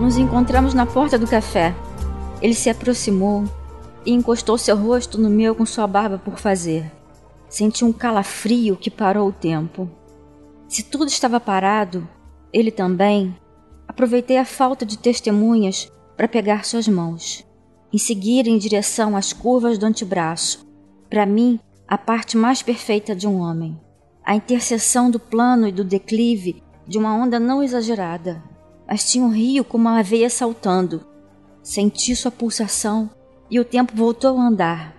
Nos encontramos na porta do café. Ele se aproximou e encostou seu rosto no meu com sua barba por fazer. Senti um calafrio que parou o tempo. Se tudo estava parado, ele também, aproveitei a falta de testemunhas para pegar suas mãos e seguir em direção às curvas do antebraço. Para mim, a parte mais perfeita de um homem. A interseção do plano e do declive de uma onda não exagerada, mas tinha um rio como uma veia saltando. Senti sua pulsação e o tempo voltou a andar.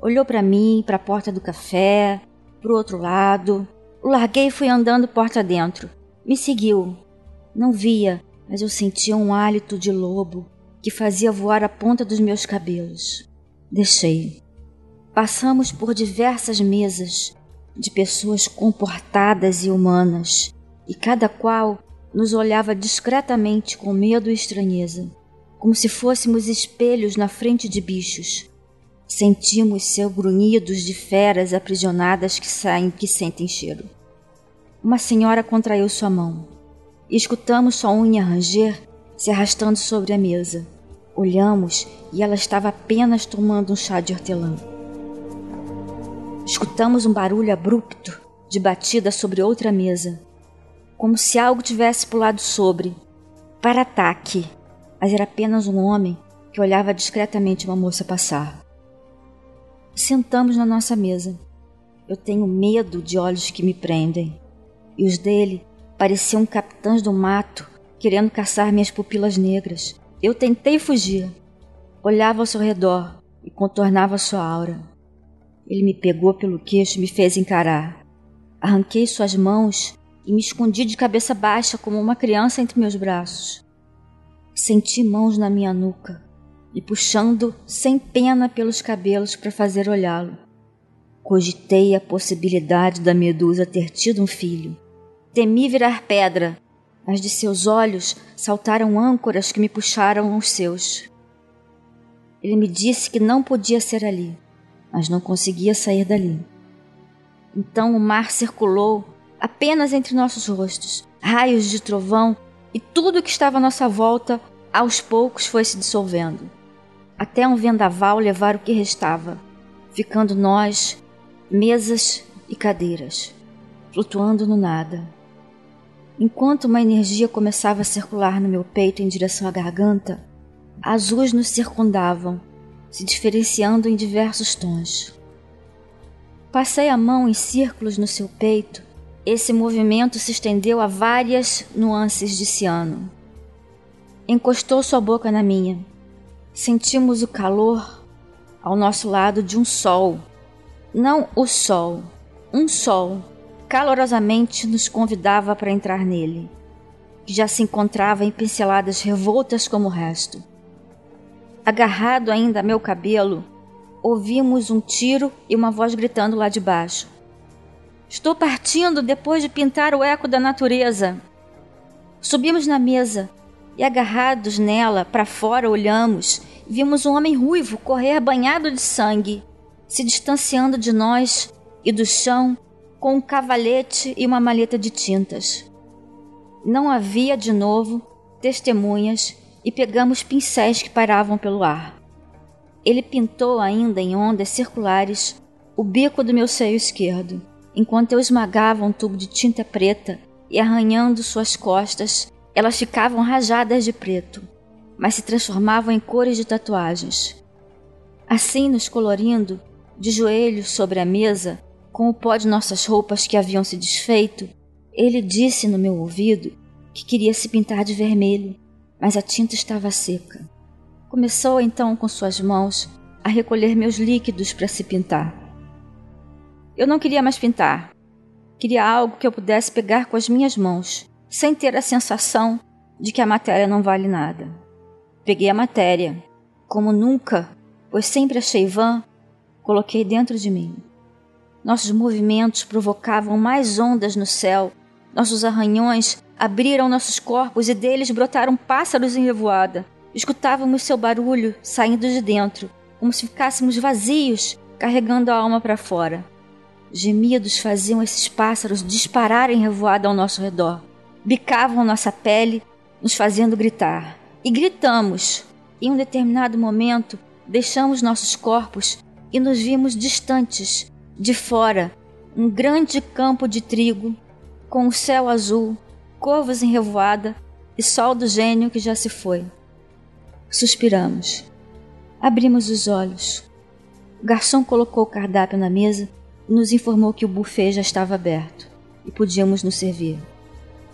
Olhou para mim, para a porta do café, para o outro lado. O larguei e fui andando porta dentro. Me seguiu. Não via, mas eu sentia um hálito de lobo que fazia voar a ponta dos meus cabelos. Deixei. Passamos por diversas mesas de pessoas comportadas e humanas, e cada qual nos olhava discretamente com medo e estranheza como se fôssemos espelhos na frente de bichos. Sentimos seus grunhidos de feras aprisionadas que saem que sentem cheiro. Uma senhora contraiu sua mão. E escutamos sua unha ranger se arrastando sobre a mesa. Olhamos e ela estava apenas tomando um chá de hortelã. Escutamos um barulho abrupto de batida sobre outra mesa, como se algo tivesse pulado sobre. Para ataque! mas era apenas um homem que olhava discretamente uma moça passar. Sentamos na nossa mesa. Eu tenho medo de olhos que me prendem, e os dele pareciam capitães do mato querendo caçar minhas pupilas negras. Eu tentei fugir. Olhava ao seu redor e contornava sua aura. Ele me pegou pelo queixo e me fez encarar. Arranquei suas mãos e me escondi de cabeça baixa como uma criança entre meus braços. Senti mãos na minha nuca e puxando sem pena pelos cabelos para fazer olhá-lo. Cogitei a possibilidade da medusa ter tido um filho. Temi virar pedra, mas de seus olhos saltaram âncoras que me puxaram aos seus. Ele me disse que não podia ser ali, mas não conseguia sair dali. Então o mar circulou apenas entre nossos rostos, raios de trovão e tudo que estava à nossa volta aos poucos foi se dissolvendo, até um vendaval levar o que restava, ficando nós, mesas e cadeiras, flutuando no nada. Enquanto uma energia começava a circular no meu peito em direção à garganta, azuis nos circundavam, se diferenciando em diversos tons. Passei a mão em círculos no seu peito esse movimento se estendeu a várias nuances de ciano. Encostou sua boca na minha. Sentimos o calor ao nosso lado de um sol. Não o sol, um sol calorosamente nos convidava para entrar nele, que já se encontrava em pinceladas revoltas como o resto. Agarrado ainda a meu cabelo, ouvimos um tiro e uma voz gritando lá de baixo. Estou partindo depois de pintar o eco da natureza. Subimos na mesa e, agarrados nela, para fora olhamos e vimos um homem ruivo correr banhado de sangue, se distanciando de nós e do chão com um cavalete e uma maleta de tintas. Não havia de novo testemunhas e pegamos pincéis que paravam pelo ar. Ele pintou ainda em ondas circulares o bico do meu seio esquerdo enquanto eu esmagava um tubo de tinta preta e arranhando suas costas, elas ficavam rajadas de preto, mas se transformavam em cores de tatuagens. Assim, nos colorindo, de joelhos sobre a mesa, com o pó de nossas roupas que haviam se desfeito, ele disse no meu ouvido que queria se pintar de vermelho, mas a tinta estava seca. Começou então com suas mãos a recolher meus líquidos para se pintar. Eu não queria mais pintar. Queria algo que eu pudesse pegar com as minhas mãos, sem ter a sensação de que a matéria não vale nada. Peguei a matéria, como nunca, pois sempre achei vã, coloquei dentro de mim. Nossos movimentos provocavam mais ondas no céu, nossos arranhões abriram nossos corpos e deles brotaram pássaros em revoada. Escutávamos seu barulho saindo de dentro, como se ficássemos vazios, carregando a alma para fora. Gemidos faziam esses pássaros disparar em revoada ao nosso redor. Bicavam nossa pele, nos fazendo gritar. E gritamos. Em um determinado momento, deixamos nossos corpos e nos vimos distantes, de fora, um grande campo de trigo, com o céu azul, corvos em revoada e sol do gênio que já se foi. Suspiramos. Abrimos os olhos. O garçom colocou o cardápio na mesa nos informou que o buffet já estava aberto e podíamos nos servir.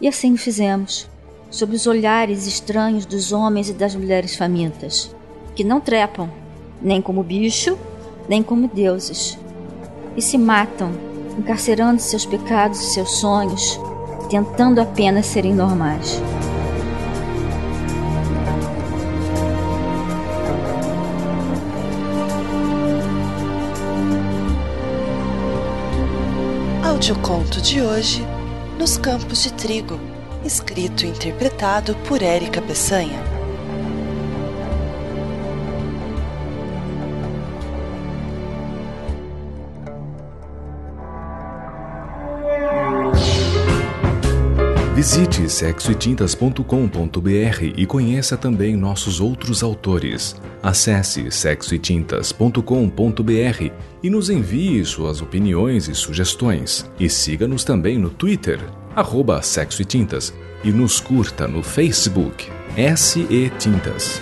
E assim o fizemos, sob os olhares estranhos dos homens e das mulheres famintas, que não trepam, nem como bicho, nem como deuses, e se matam, encarcerando seus pecados e seus sonhos, tentando apenas serem normais. Audioconto de hoje, Nos Campos de Trigo, escrito e interpretado por Érica Peçanha. Visite sexoetintas.com.br e conheça também nossos outros autores. Acesse sexoetintas.com.br e nos envie suas opiniões e sugestões. E siga-nos também no Twitter, arroba Tintas, e nos curta no Facebook, SE Tintas.